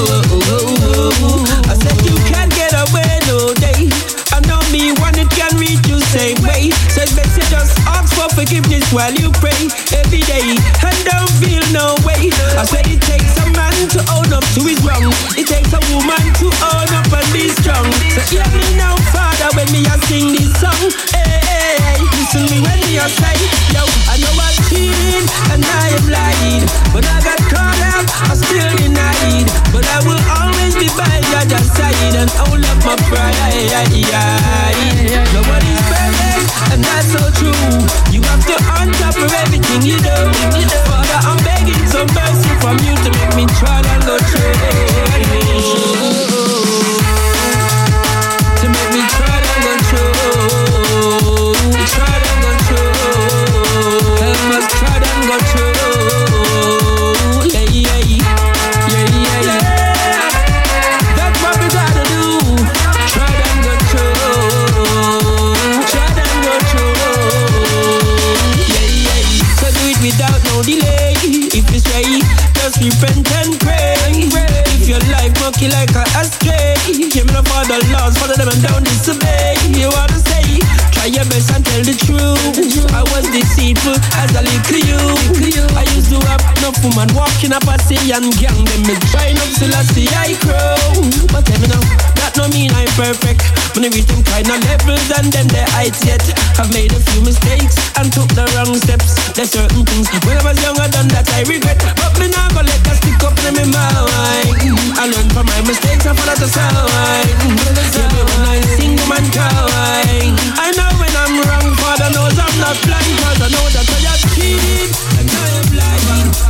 I said you can't get away no day. I know me one can you same way. Just ask for forgiveness while you pray every day and don't feel no way. I said it takes a man to own up to his wrong. It takes a woman to own up and be strong. So hear me now, Father, when me sing this song. Hey, hey, hey. Listen me when I say, yo, I know I've cheated and I have lied, but I got caught up, I still denied. But I will always be by your side and hold up my pride. Nobody's perfect, and that's so true. You have to on top of everything you do. Father, I'm begging some mercy from you to make me try and go through. Follow them and don't disobey. You wanna say, try your best and tell the truth. I was deceitful as a little you. I used to have enough woman walking up a sea and gang them me trying up till I see I crow. But tell me now, that no mean I'm perfect. When I reach them kind of levels and them the heights yet. I've made a few mistakes and took the wrong steps. There's certain things when I was younger done that I regret. But me now go let that stick up in my mind. I learn from my mistakes and follow the sign. Me when I sing man cry. I know when I'm wrong, Father knows I'm not blind. Cause I know that I have cheated and I am blind.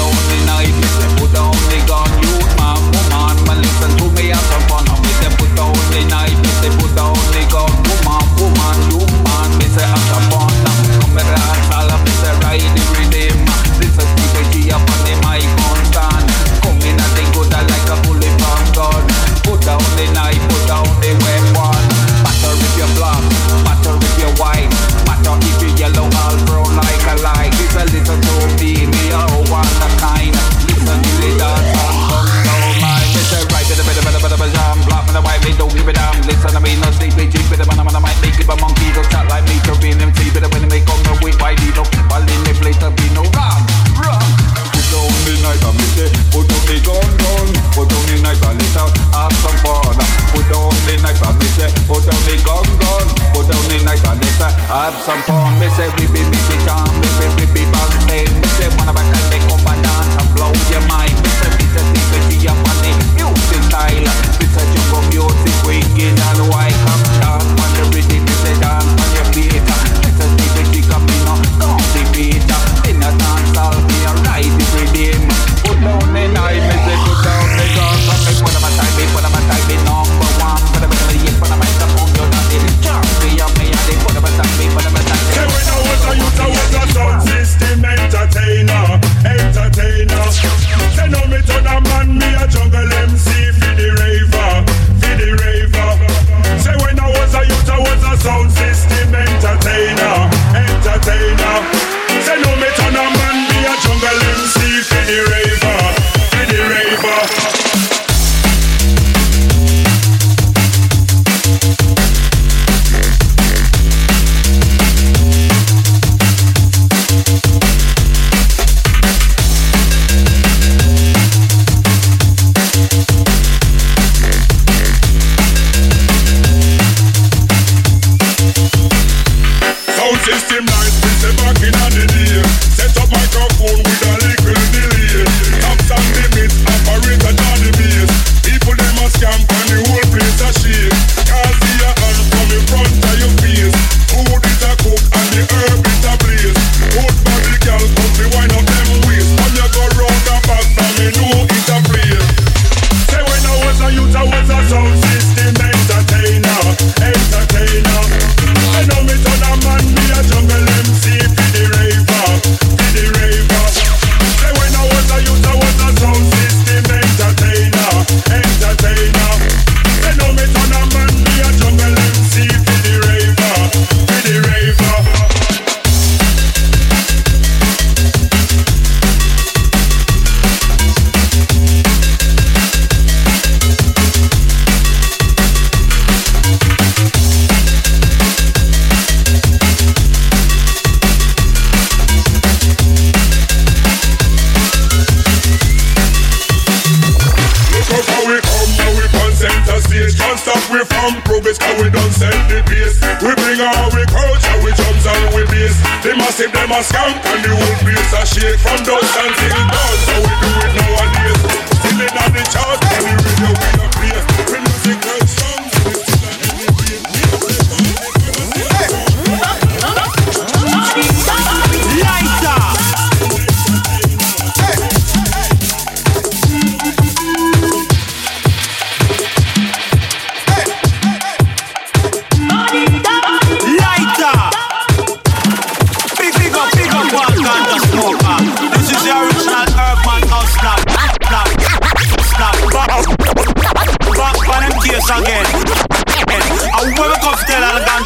Down, gonna put down, the gun, you man, listen to me, put say put down the gun, woman, woman, you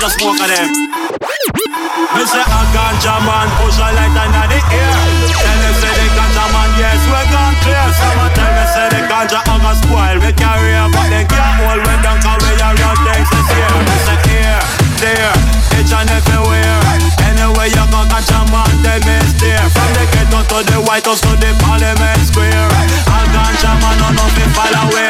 just smoke of them. Me say a ganja man push a light under the air. Tell them say the ganja man yes we gone clear. Someone tell me say the ganja I'm a spoil we career, but they can't hold when down 'cause we a real things this year. Me say here, there, each and everywhere. Anyway you go ganja man they miss there. From the ghetto to the White House to the Parliament Square. A ganja man no nothing far away.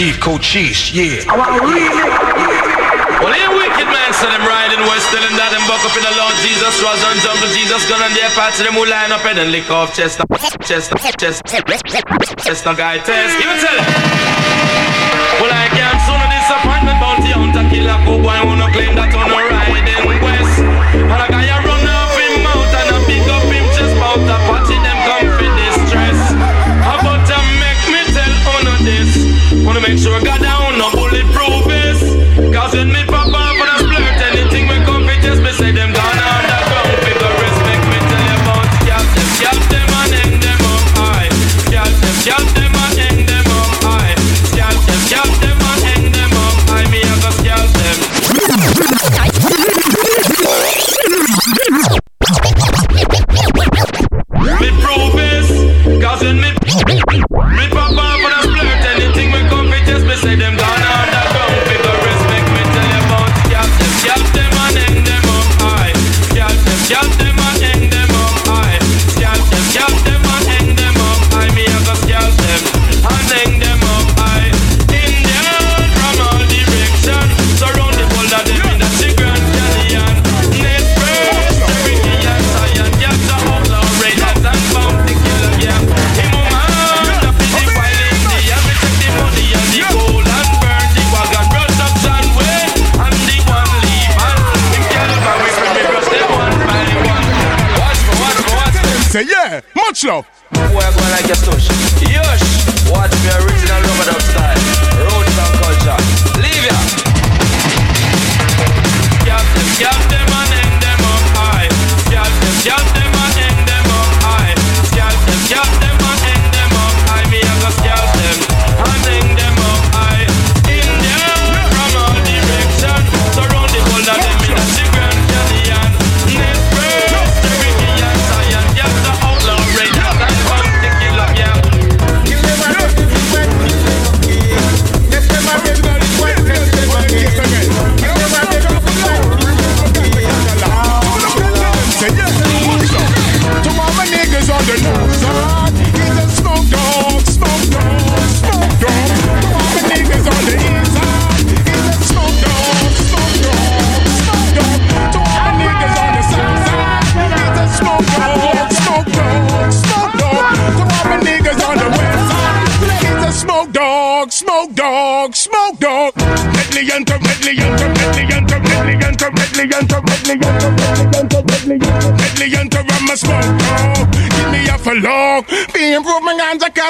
Chief Cochise, oh, yeah. Well, them wicked man, so them riding west, tell them that them buck up in the Lord Jesus, Ross and Jungle Jesus, gun on their parts, them who line up and then lick off chest, chest, chest, chest, Chester guy test. You tell him. Well, I can't soon a disappointment, bounty hunter killer, go boy, wanna claim that on a riding west. And I got Wanna make sure I got down, no bulletproof.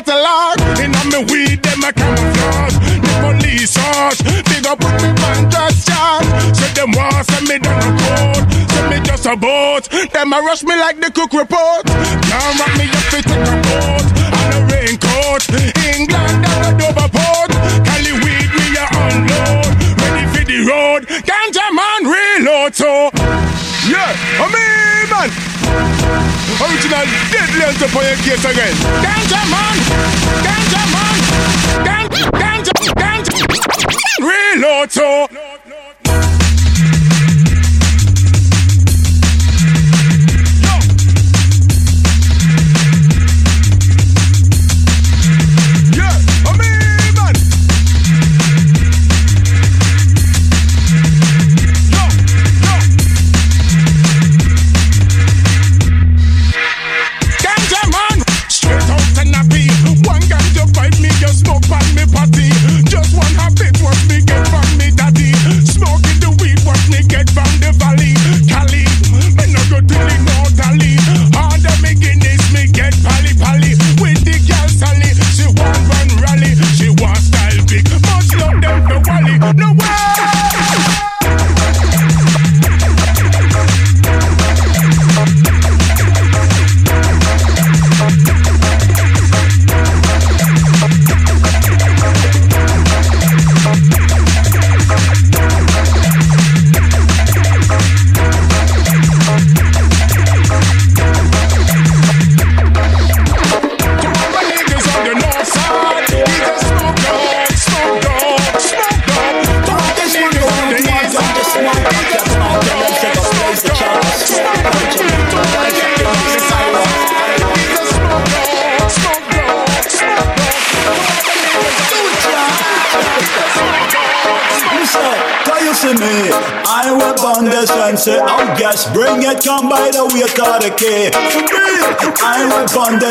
catalog. In on me weed, them a camouflage. The police hush, big up with me bandage charge. Said them want send me down the court, send me just a boat. Them a rush me like the cook report. Can't wrap me up, it take a boat. And a raincoat, England and a Doverport. Cali weed, me a unload. Ready for the road, ganja man reload. So, yeah, I'm in man. Original million to put your case again. Ganja man! Ganja man! Ganja! Ganja! Ganja! Reload so!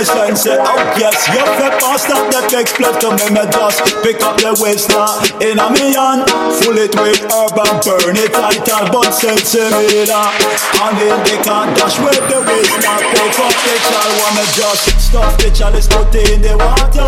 And say, oh yes, you fit past up the to me, me just pick up the waist now in a me hand, full it with herb and burn it tight and but sense me that. And then they can't dash with the waist now, pick up the child, wanna just stuff the chalice, put it in the water.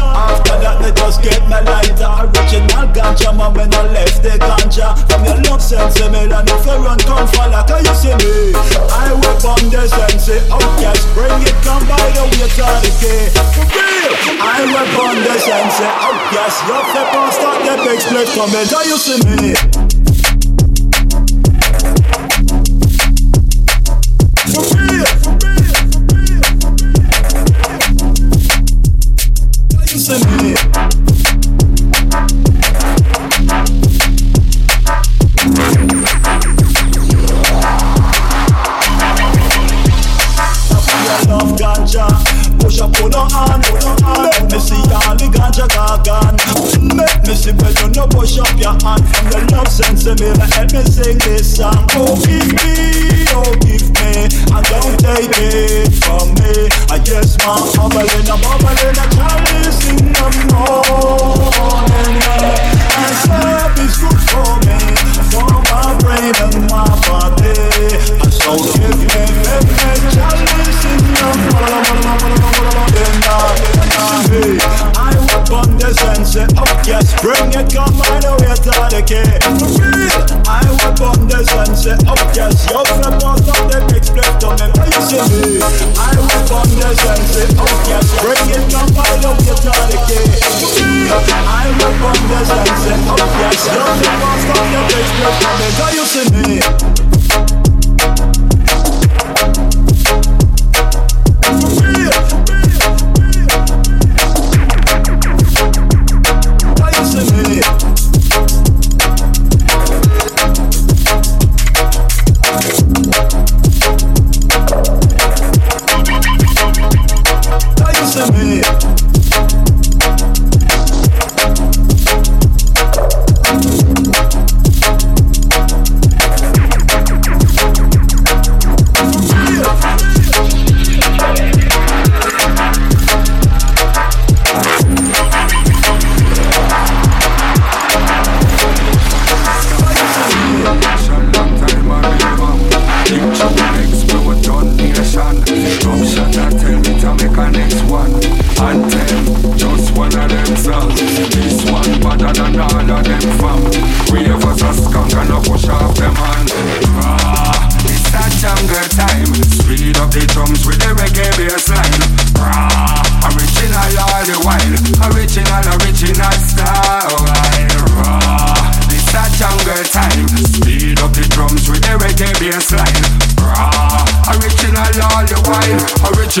After that, they just get my lighter, original ganja, man, when I left the ganja. From your love sense, me, and if you run, come follow, can you see me? I whip on the sense, oh yes, bring it, come by the way to the key. I whip on the sense, oh yes, your flip on start the big split coming, can you see me?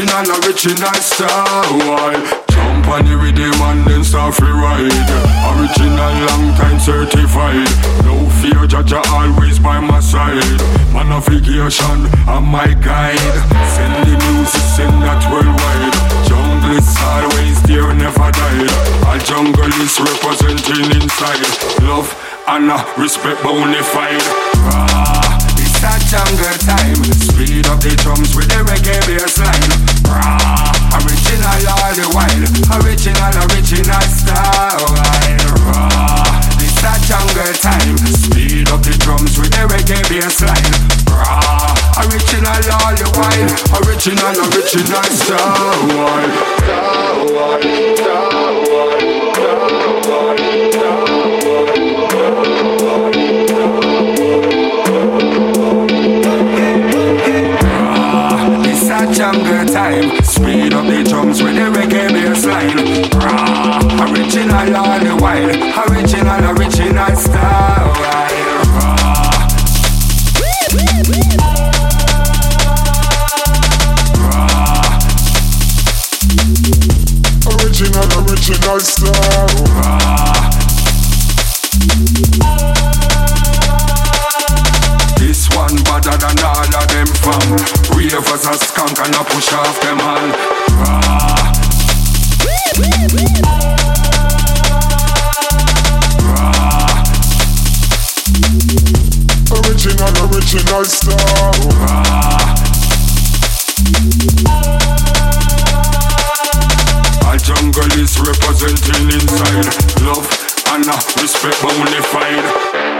Original, original style. Jump on the rhythm and then start free ride. Original long time certified. No fear, Jaja always by my side. Manifestation, I'm my guide. Send the music, send that worldwide. Jungle is always there, never died A jungle is representing inside. Love, honor, respect, bonafide. ah, A jungle time Speed up the drums with the reggae bassline ah, Original all the while Original, original style ah, It's a jungle time Speed up the drums with the reggae bassline ah, Original all the while Original, original style It's Speed up the drums with the reggae bassline. Rah, original all the while. Original, original style. Rah. Original, original style. from. Ravers a skunk and a push off them all. Rah. Rah. Original, original star. Rah. A jungle is representing inside love and respect, but only find.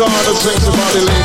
One better than Bonnie Miller.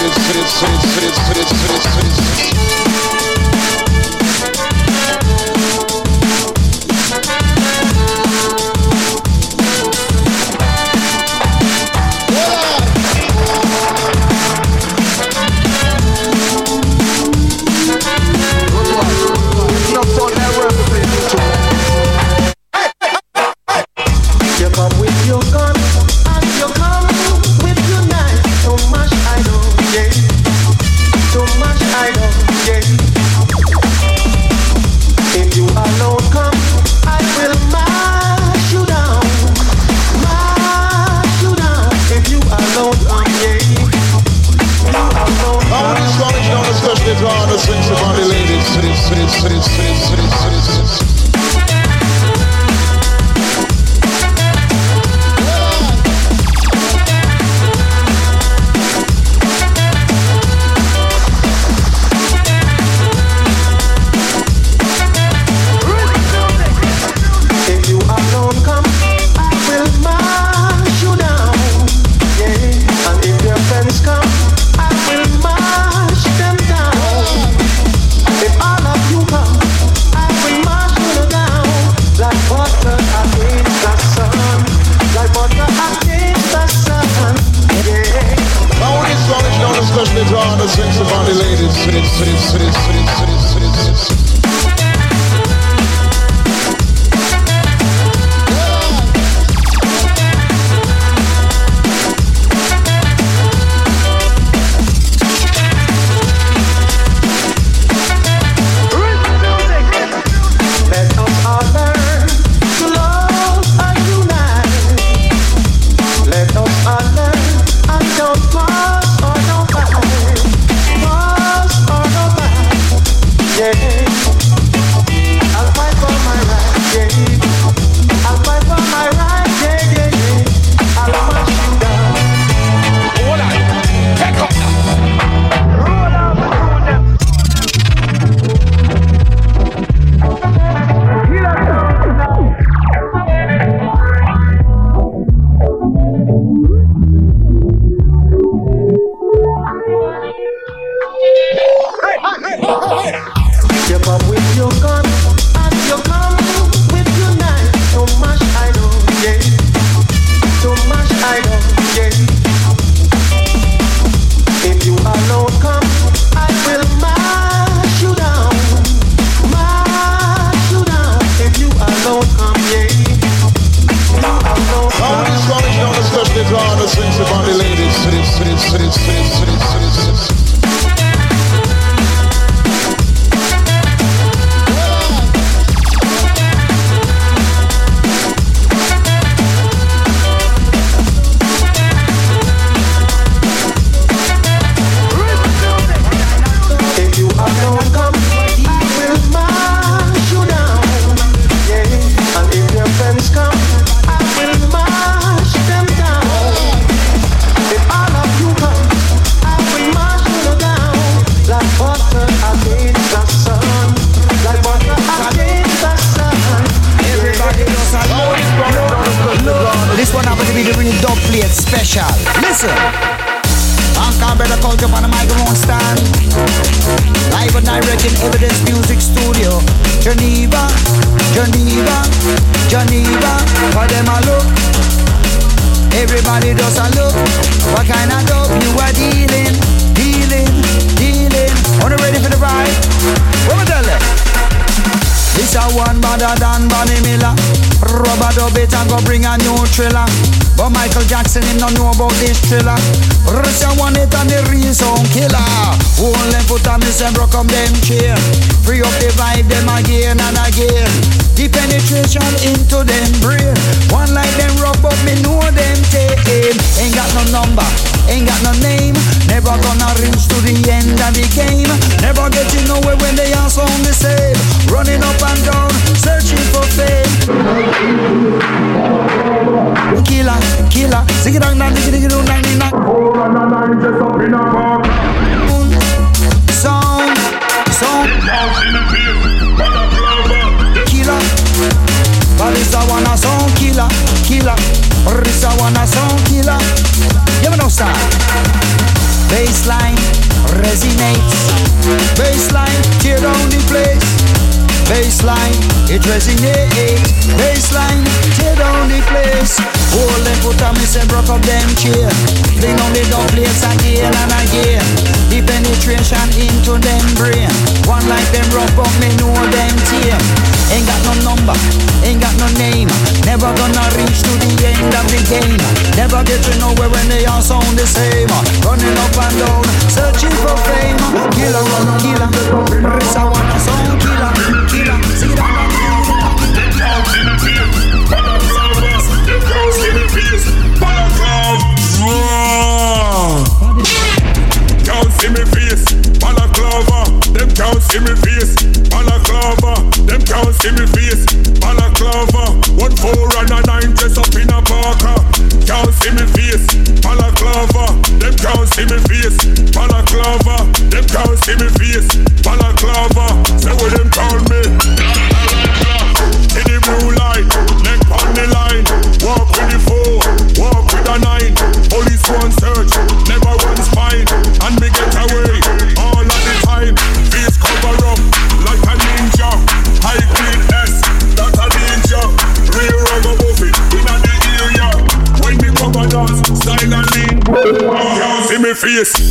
Face,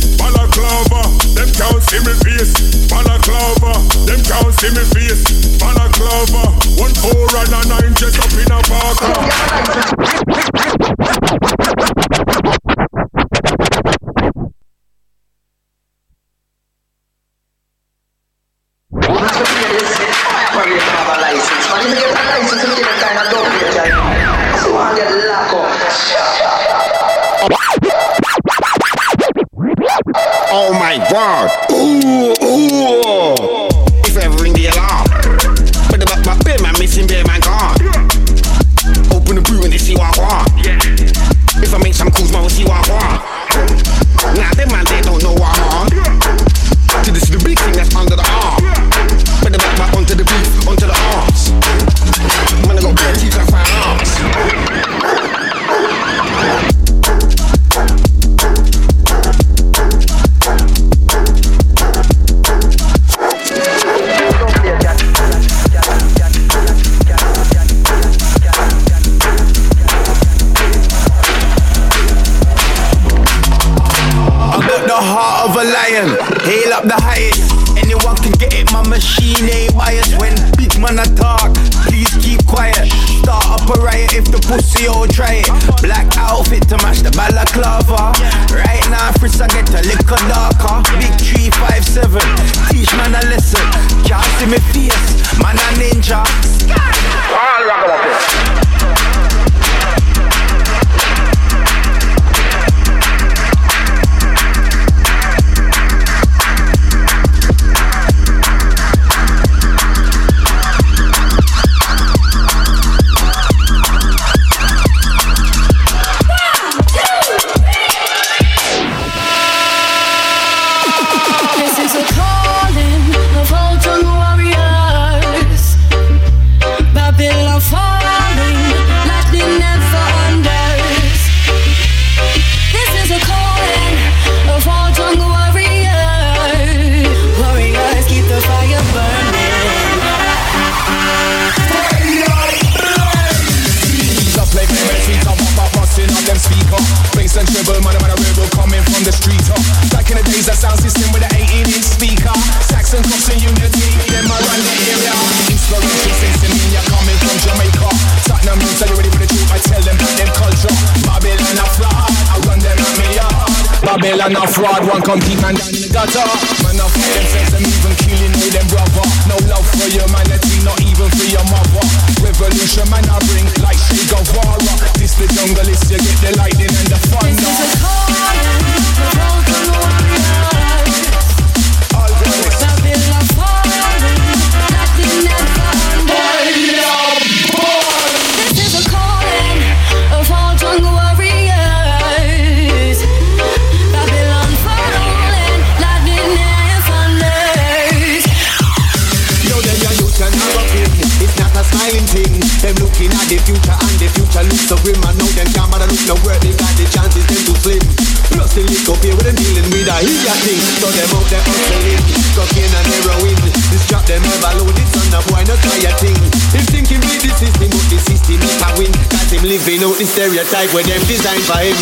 Living out the stereotype where them designed for him.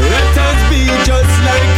Let us be just like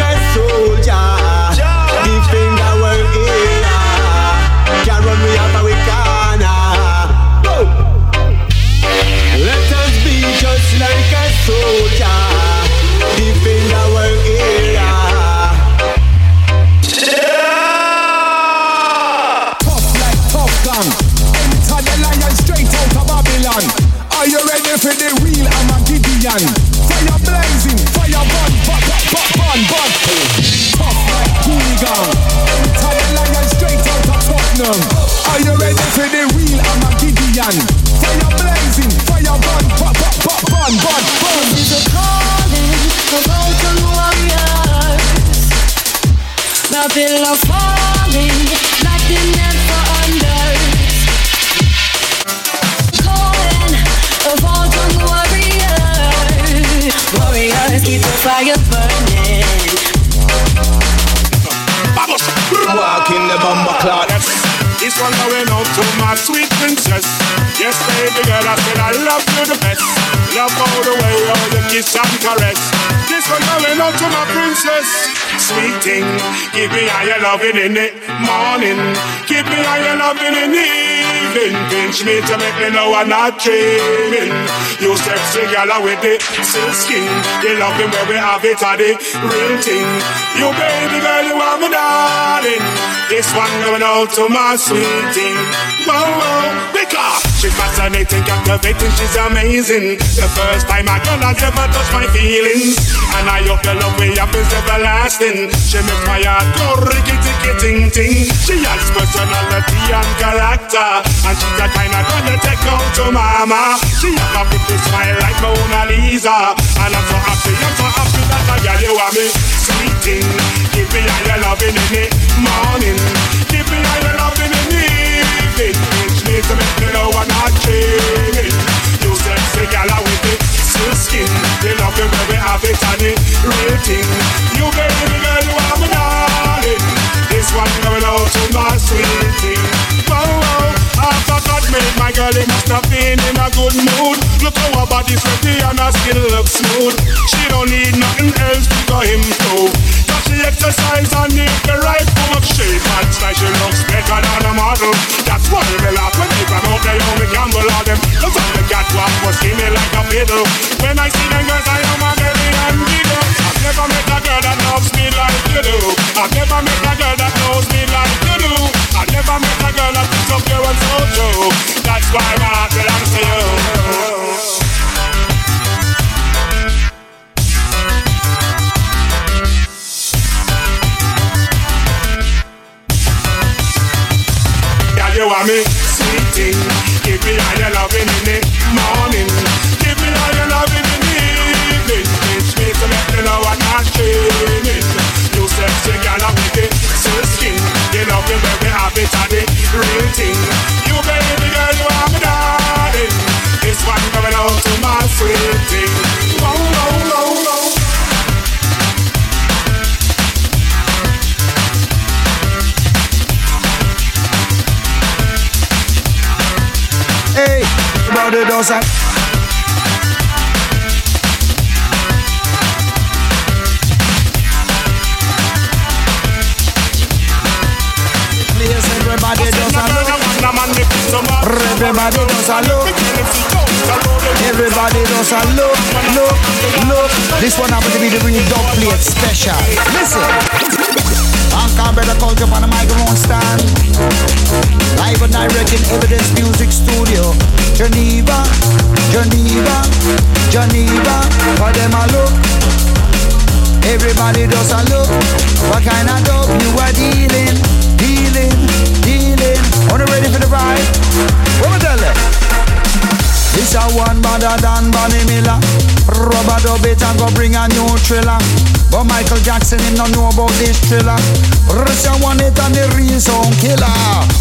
my. Sweet thing, give me all your loving in the morning. Give me all your loving in the evening. Pinch me to make me know I'm not dreaming. You sexy girl with the silk skin. The loving where we have it are the real thing. You baby girl, you are my darling. This one going out to my sweet thing. Whoa, whoa, she's fascinating, captivating, she's amazing. The first time I girl has ever touched my feelings. And I hope the love we have is everlasting. She makes my heart go rickety ting. She has personality and character. And she's the kind of girl that take out to mama. She has a pretty smile like Mona Lisa. And I'm so happy, I'm so happy that I got you are me. Sweet thing, give me all your loving in the morning. Give me all your loving in the evening. Me to make me know I'm not. You sexy gal with silk skin. The love you where we have it real thing. You baby girl, you are my darling. This out to my whoa. After my girl, must have been in a good mood. Look how her body's and her skin looks smooth. She don't need nothing else to go she exercise and need the right form of shape and looks fiddle. When I see them girls, I am a belly and giggle. I've never met a girl that loves me like you do. I've never met a girl that knows me like you do. I've never met a girl that picks up your and so true. That's why heart belongs to you. You are me, sweet thing. Give me all your loving in the morning. Know I'm. You sexy girl with the silk skin. You love me where we have it at the real thing. You baby girl, you are my darling. This one coming out to my sweet thing. Whoa, whoa, whoa. Hey, brother does that. Everybody does a look. Everybody does a look, look, look. This one happens to be the real dub plate special. Listen. Anchor better culture on the microphone stand. Live and direct in Evidence Music Studio. Geneva, Geneva, Geneva. For them a look. Everybody does a look. What kind of dope you are dealing, dealing, Are ready for the ride? What me tell you? This a one better than Bonnie Miller. Rubber dub it and go bring a new thriller. But Michael Jackson him not know about this thriller. Russia want it and the real sound killer.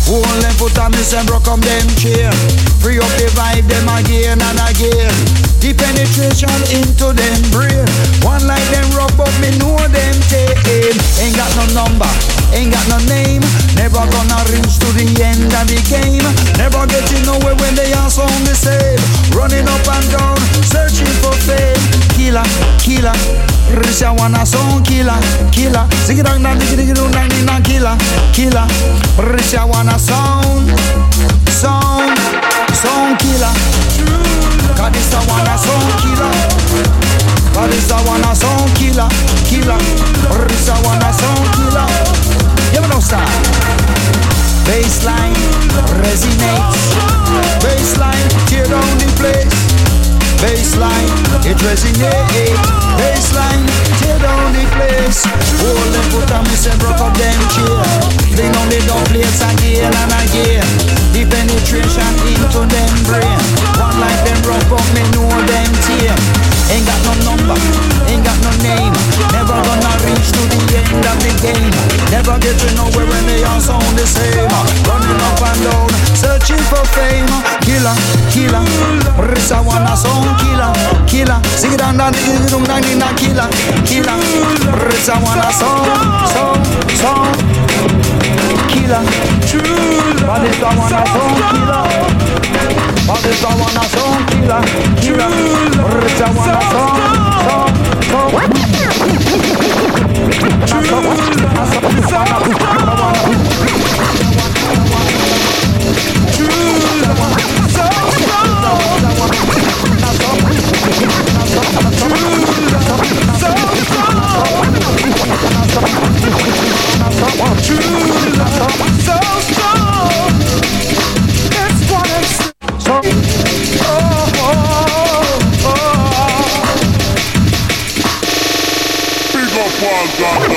Hold them foot on me and broke up them chain. Free up the vibe them again and again. The penetration into them brain. One like them rub up me know them take Ain't got no number, ain't got no name. Never gonna reach to the end of the game. Never getting nowhere when they are sound the same. Running up and down, searching for fame. Killer, killer. Risha wanna sound killer, killer. Sing it down, dig it down, down, down, killer, killer. Risha wanna sound, sound, sound killer. Cause this a wanna sound killer. Cause this a wanna sound killer, killer. Risha wanna sound killer. You know stop. Baseline resonates. Baseline tear down the place. Baseline it resonates. Baseline tear down the place. Hold them foot on me, say broke up them chair. Fling on the dub plates again and again. The penetration into them brain. One like them rough up, me know them tear. Ain't got no number, ain't got no name. Never gonna reach to the end of the game. Never get to nowhere when they all sound the same. Running up and down, searching for fame. Killer, killer, Risa wanna sound killer, killer. Sing it down, down, down, down, down, killer, killer. Risa wanna sound, But this I wanna sound killer, killer. fuck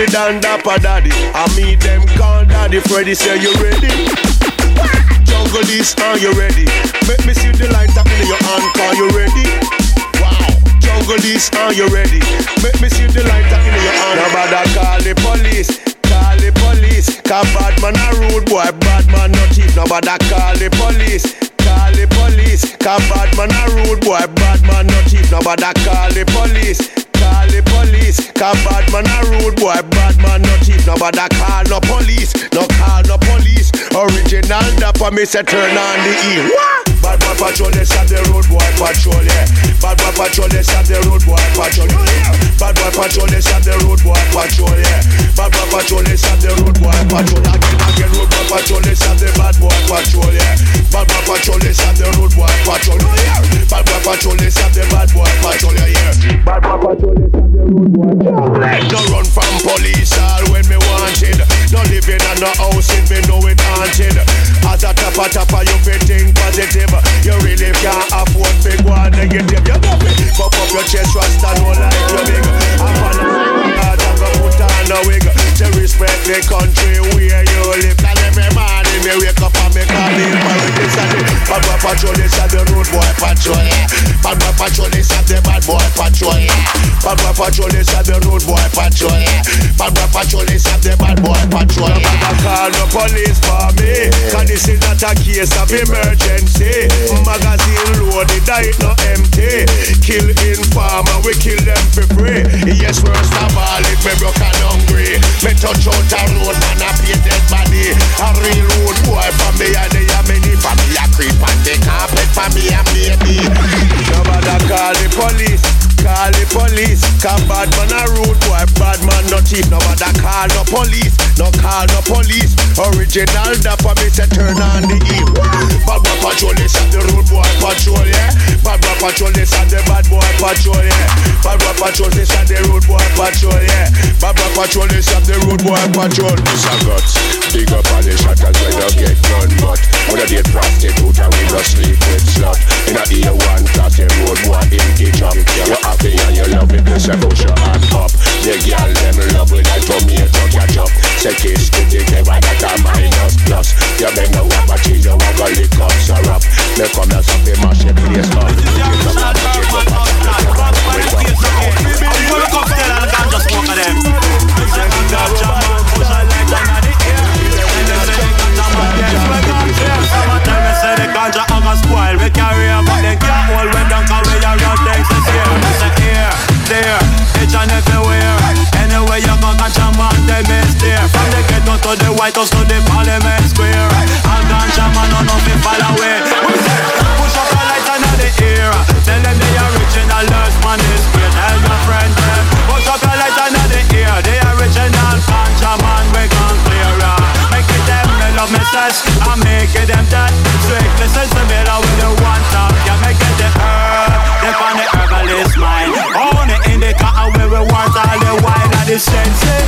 the Dan Dapper Daddy. I meet them call Daddy Freddy. Say you ready? Jungle this, are you ready? Make me see the light up in your hand. Call you ready? Wow. Jungle this, are you ready? Make me see the light in your hand. Nobody call the police. Call the police. Cause bad man a rude boy, bad man no thief. Nobody call the police. Call the police. Cause bad man a rude boy, bad man no thief. Nobody call the police. Call the police. Cause bad man a rude boy, bad man no thief. Nobody call no police. No call no police. Original dapper me say turn on the E. Bad boy patrol, they shot the road boy patrol, yeah. Bad boy patrol, they shot the road boy patrol, yeah. Bad boy patrol, they shot the road boy patrol, yeah. Bad boy patrol, they shot the road boy patrol. Again, again, road boy patrol, they shot the bad boy patrol, yeah. Bad boy patrol, they shot the road boy patrol, yeah. Bad boy patrol, they shot the bad boy patrol, yeah. Bad boy patrol, they shot the road. No run from police, all when me wanted. No living on no house, it me know it haunted. As a tapper tapper, you fit think positive. You really can't afford big one negative. You got me. Pop up your chest, rasta no like you big. I'm on and go put on a wig. To respect the country where you live. And every morning me wake up and me call in for this and it. Bad boy patrol this and the road boy patrol. Yeah. Bad boy patrol this and the bad boy patrol. Yeah. Bad boy patrol this and the road boy patrol. Yeah. Bad boy patrol this and the bad boy patrol. Yeah. I call the police for me. Cause this is not a case of emergency. Magazine loaded, that it no empty. Kill informer, we kill them for free. Yes, first of all, if me broke and hungry. Me touch out a road, man, I pay dead body. A real road boy for me, and they are many for me. I creep on the carpet for me, and baby. Nobody call the police. Call the police, cause bad man a rude boy, bad man no thief. Nobody call no police, no call no police. Original dapper me say turn on the E. Bad boy patrol this and the rude boy patrol, yeah. Bad boy patrol this and the bad boy patrol, yeah. Bad boy patrol this and the rude boy patrol, yeah. Bad boy patrol this and the rude boy patrol. This a guts, big up all the shatters when you get gun but when you date prostitute and we no sleep with slut. In a year one class, the road boy in each up. You happy and you love it, please push your hand up. The girl them love with that tomato catch up. Say kiss to the clever that a minus plus. You bend over my cheese, you want to lick up syrup. Me come here something mash the place up. Get up up and Full of cocktail and ganja smoke of them. White House to the Parliament Square. And ganja man, none of it fall away. Push up a light under the air. Tell them the original last man is great. Tell your friend them. Push up a light under the air. The original ganja man, we gon' clear. Make it them, me love me sex. I make it them that. Strictly sensible, will you want top. Yeah, make it the herb. They on the herbalist mind. Own it in the car where we want all the wine and the sense.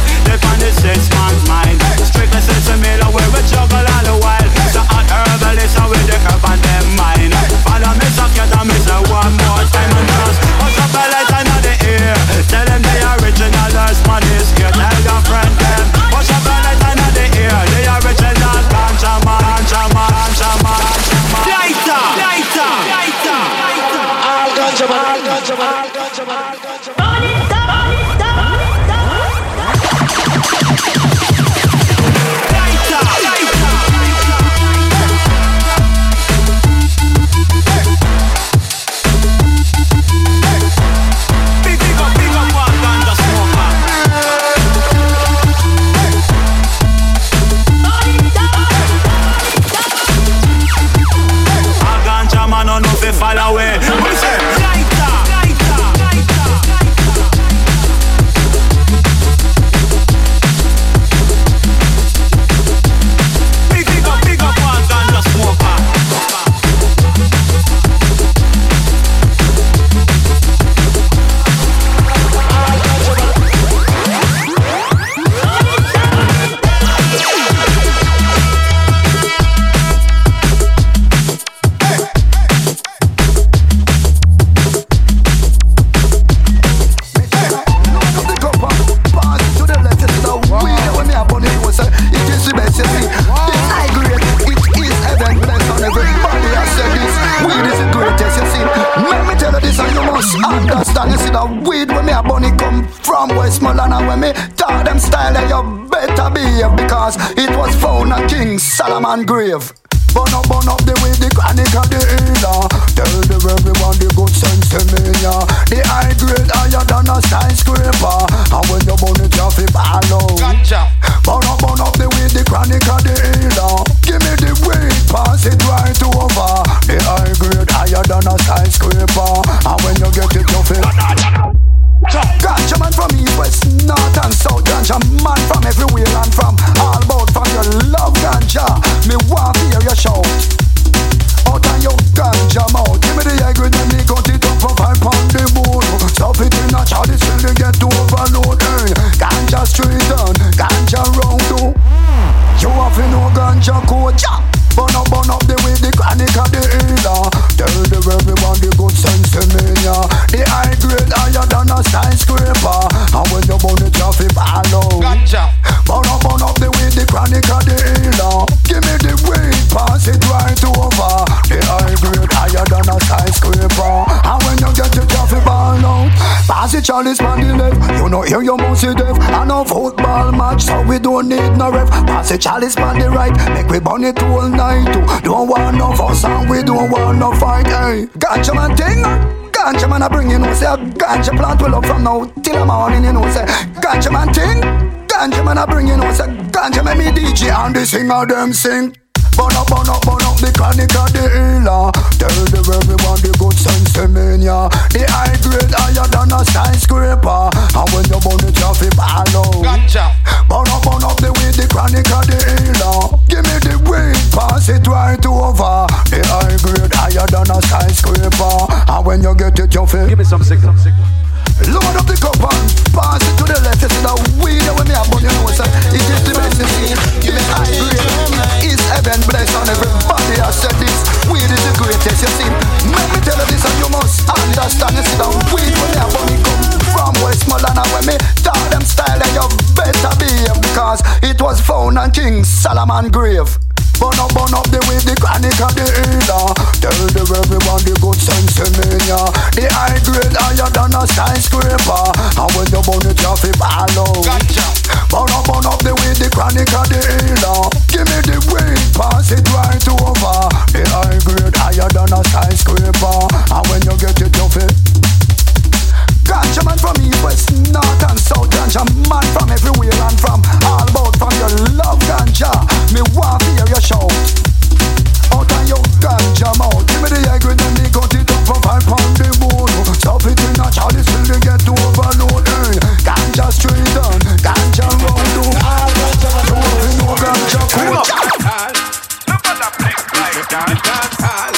Chalice on the left. You know here you must see deaf I know football match, so we don't need no ref. Pass it, chalice on the right. Make we burn it all night too. Don't want no fuss and we don't want no fight, hey. Gotcha man thing Ganja man I bring you know say a ganja plant will up from now till the morning you know say Ganja man thing Ganja man I bring you know say Ganja make me DJ and the singer them sing. Burn up, burn burn up the the healer Tell them everyone the good sense to yeah. The high grade higher than a skyscraper. And when you burn it, you feel follow Gotcha Burn up, burn up the way the chronic of the healer. Give me the weight, pass it right over. The high grade higher than a skyscraper. And when you get it, you feel Give me some signal, signal. Load up the cup and pass it to the left. You see the weed when me a bun, you know, so it is the see. Give me high grade. Heaven blessed on everybody has said this. Weed is the greatest, you see. Let me tell you this and you must understand. You see the weed when a bun, come from Westmoreland and when me taught them style, then you better behave because it was found on King Solomon grave. Burn up, burn up the way the chronic of the healer. Tell the everyone the good sense in me, yeah. The high grade higher than a skyscraper. And when you burn it, you feel follow Gotcha. Burn up, burn up the way the chronic of the healer. Give me the weight, pass it right over. The high grade higher than a skyscraper. And when you get it, you feel Ganja man from east, west, north and south Ganja man from everywhere and from all about From your love ganja, me want to hear you shout. Out on your ganja mouth. Give me the egg with them, they cut it up for five pound the moon Stuff it in a chalice till they get to overload. Hey. Ganja straight on, ganja round to all ganja You know ganja cool Look at that place like dance, Check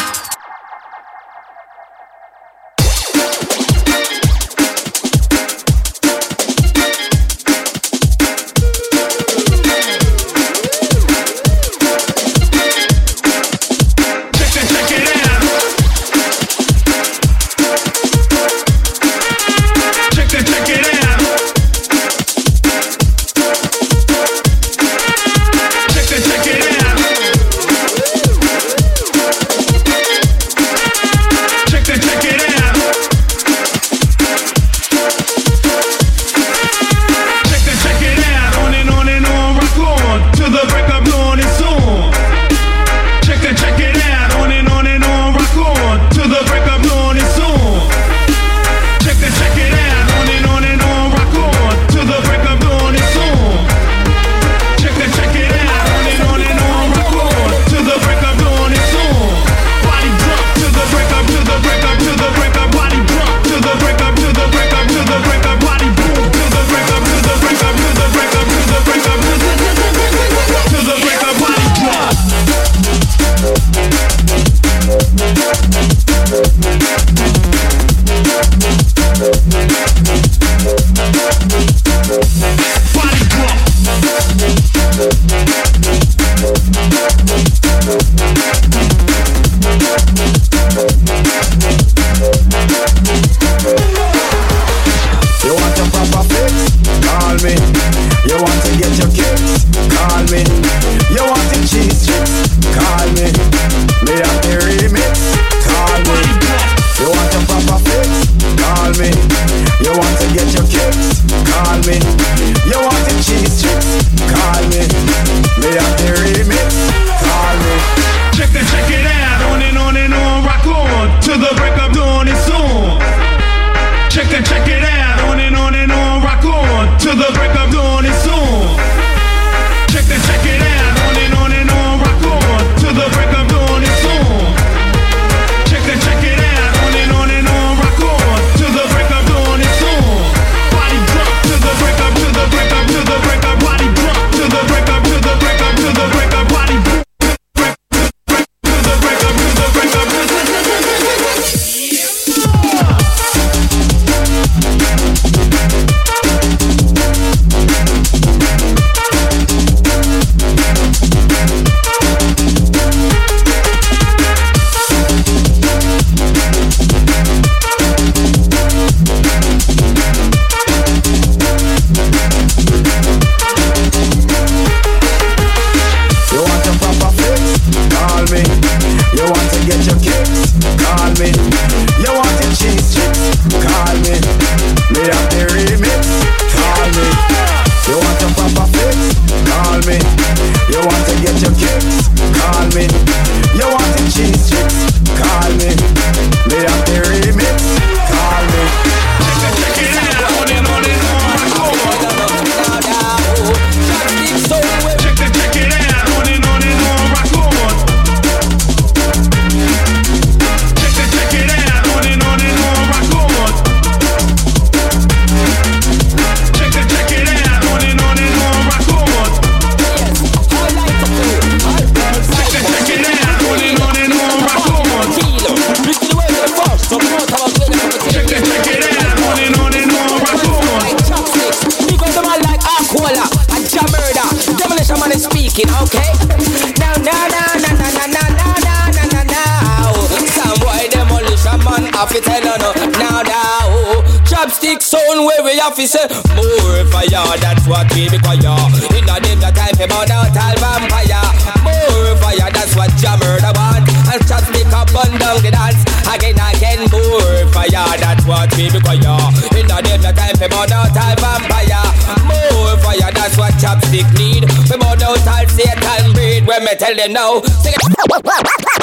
what need. We burn out all Satan breed. When me tell them now, sing it,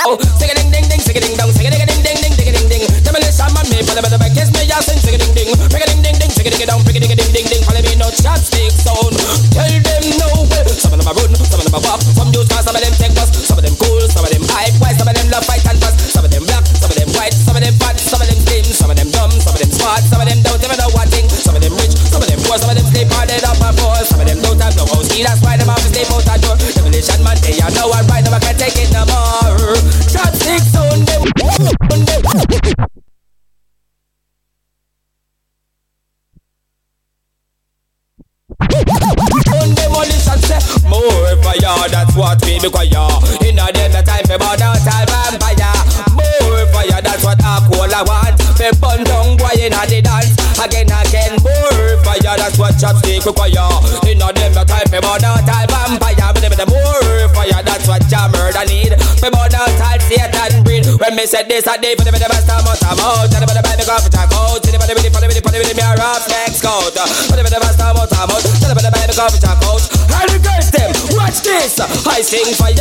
oh, sing it, ding, ding, ding, sing it, ding, dong, sing it, ding, ding, ding, ding, ding, ding, ding. Demolition man, me, follow me, the back, kiss me, yeah, sing, sing it, ding, ding, bring it, ding, ding, ding, sing it, ding, dong, bring it, ding, ding, ding, ding. Follow me, no chopstick sound. Tell them no way. Some of them are run, some of them are walk, some use cars, some of them take bus, some of them cool, some of them hype, why some of them love fight and key, that's why them have to sleep out that door. Demolition man, they are now right now I can't take it no more. Chopstick sound them, them. On demolition say more fire, that's what we require. In a day the time for out all vampire. More fire, that's what Aquila want. We burn down boy in a the dance Again, again, more fire. That's what chopstick require. None of them a type me burn out all vampire. But them more fire. That's what your murder need. Me burn out all Satan breed. When me said this, I did for the best time out. I'm out. Tell them the best time out. I'm out. Tell the best time out. I'm out. The best the best time out. I'm out. Tell the best out. The girls them, watch this. I sing fire.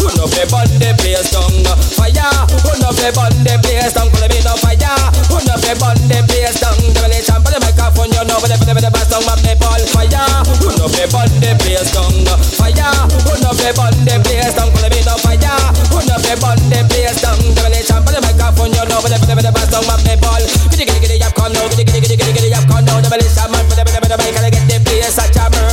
Who no play bun the place down. Fire. Who no play bun the place down. Call me no fire. Who no play bun the place down. Demolition for the microphone, you know. But the the bass ball fire. Who no play bun the place down. Fire. Who no play bun the place down. Call me no fire. Who no play bun the place down. Demolition for the microphone, you know. But the the bass ball. Giddy giddy giddy, yap come now. Giddy giddy giddy giddy yap come now. Demolition man for the the the mic, get the place a murder.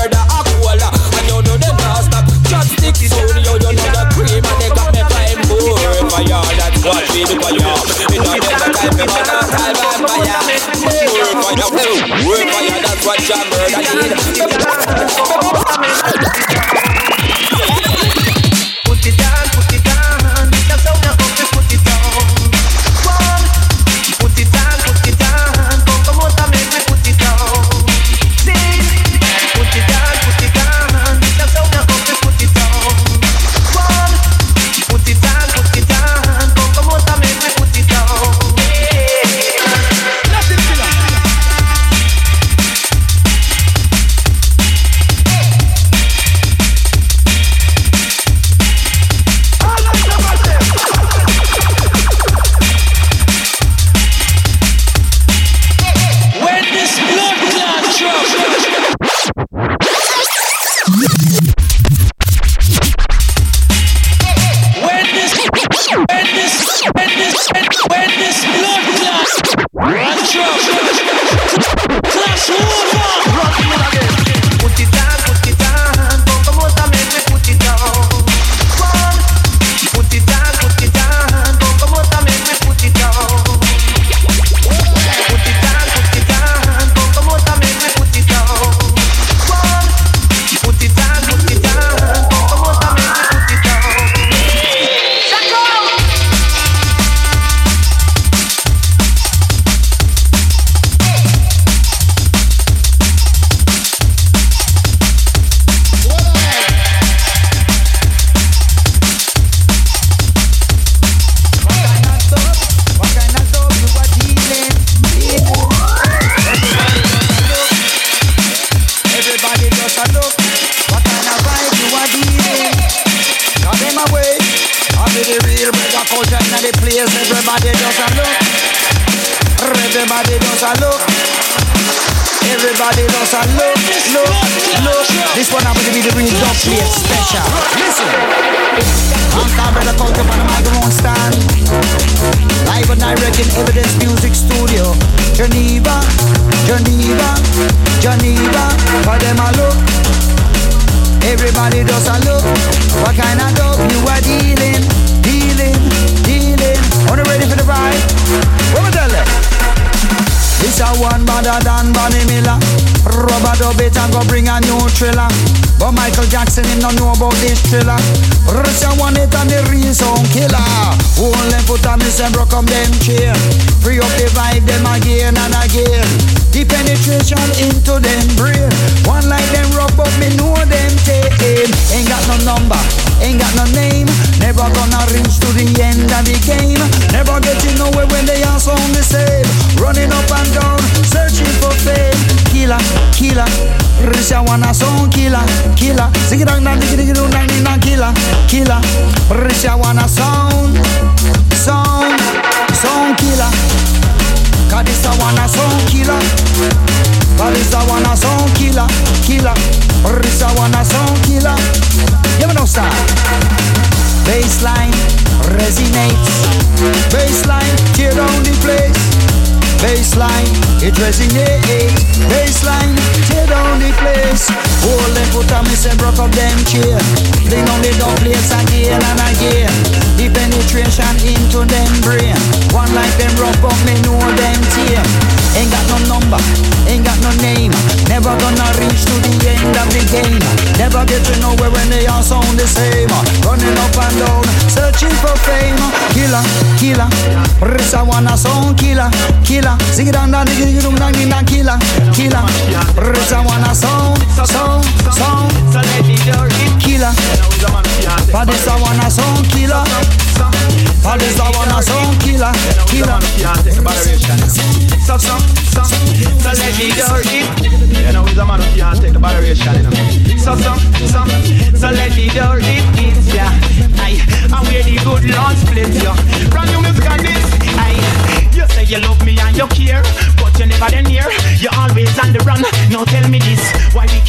Watch me do. It don't take time, time, fire. That's what your murder need.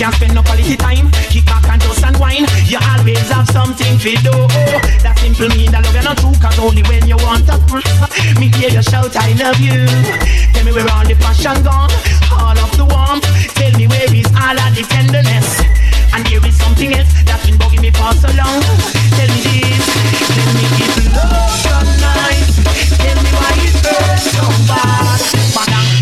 Can't spend no quality time. Kick back and toast and wine. You always have something to do. That simple mean that love you're not true. Cause only when you want to me hear you shout, I love you. Tell me where all the passion gone, all of the warmth. Tell me where is all of the tenderness. And there is something else that's been bugging me for so long. Tell me this, tell me it's love so. Tell me why it hurts so bad.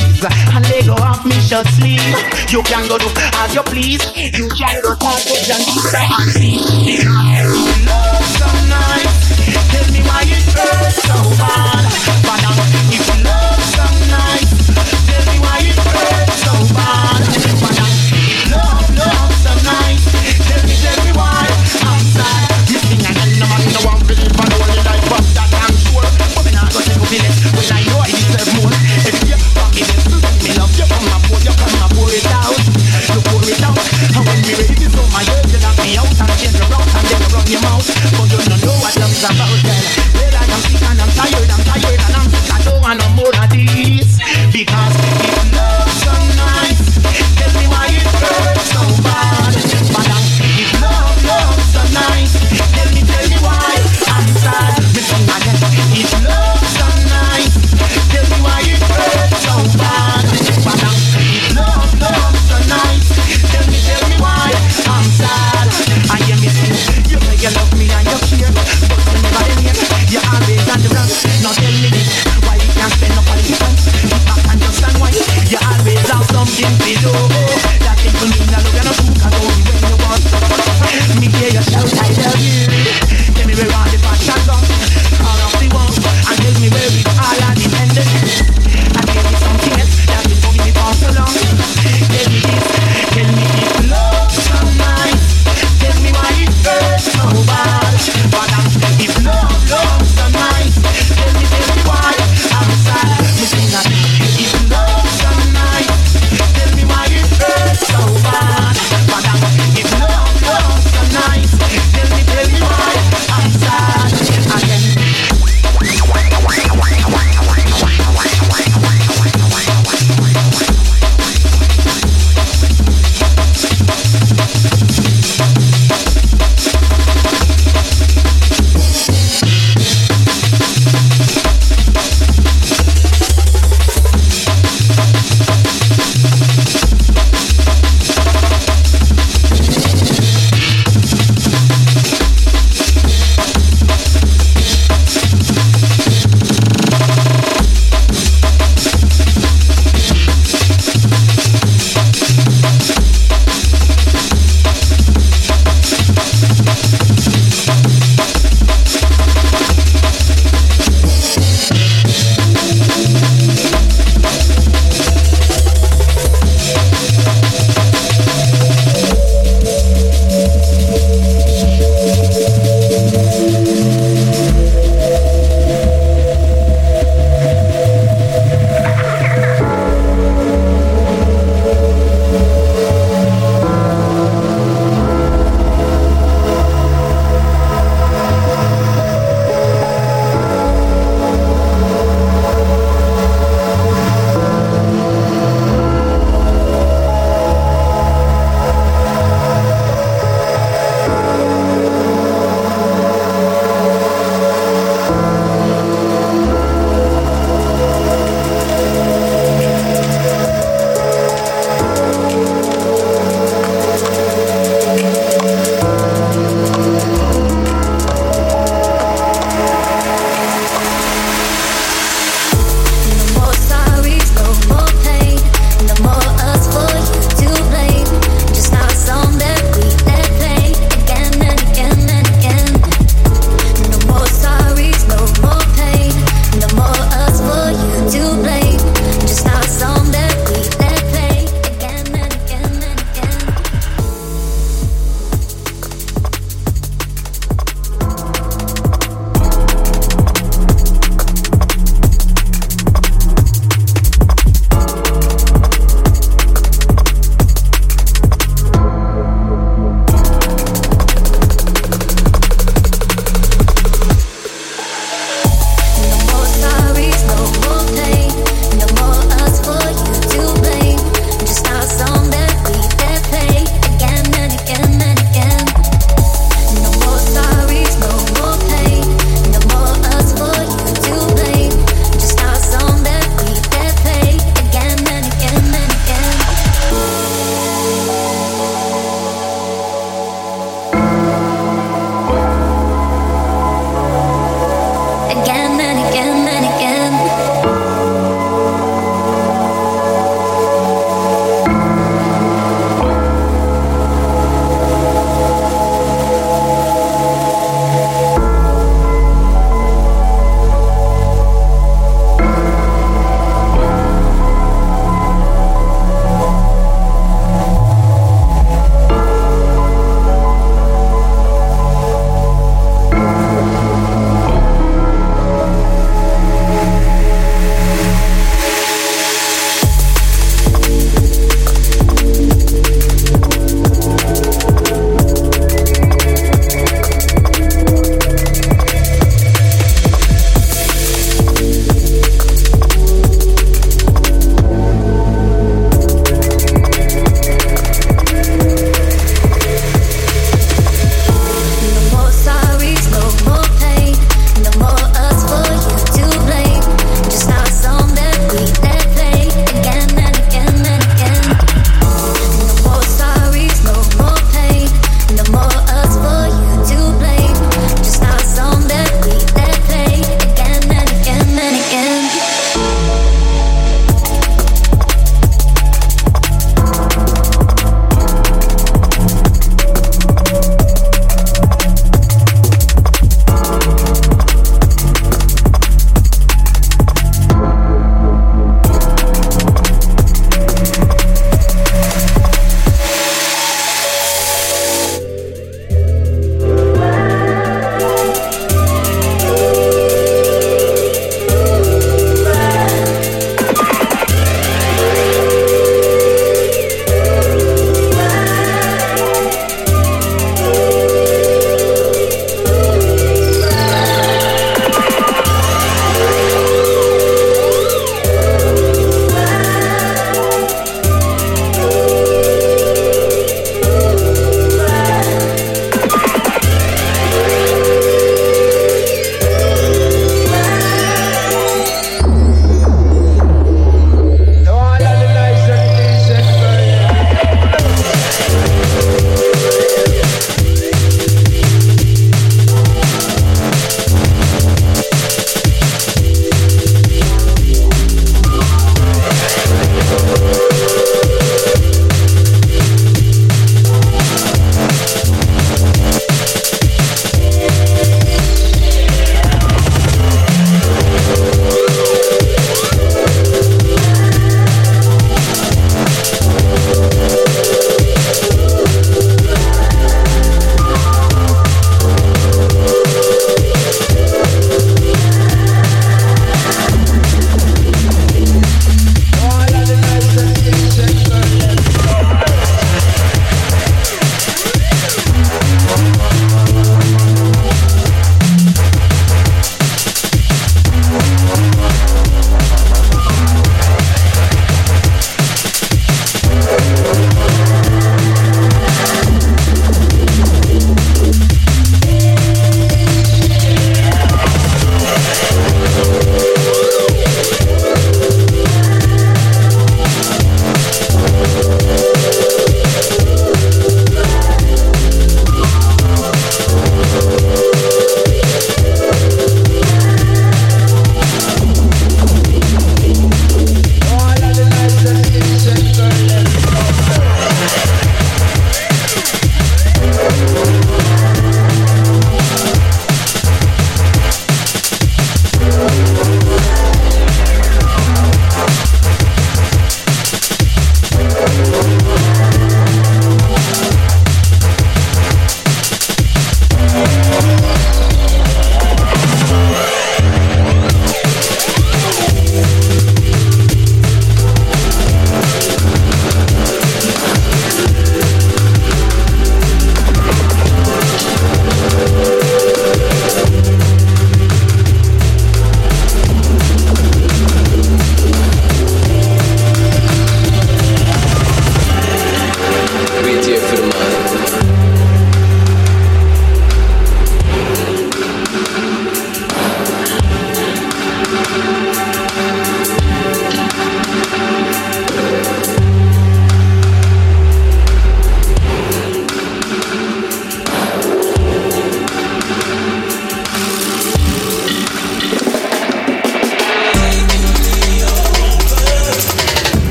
and let go of me short sleeve. You can go do as you please. You can go sausage and pizza and beef. Love so nice. Tell me why it hurts so bad. But I'm if you love some nice. Tell me why it hurts so bad. But I'm your mouth. You're not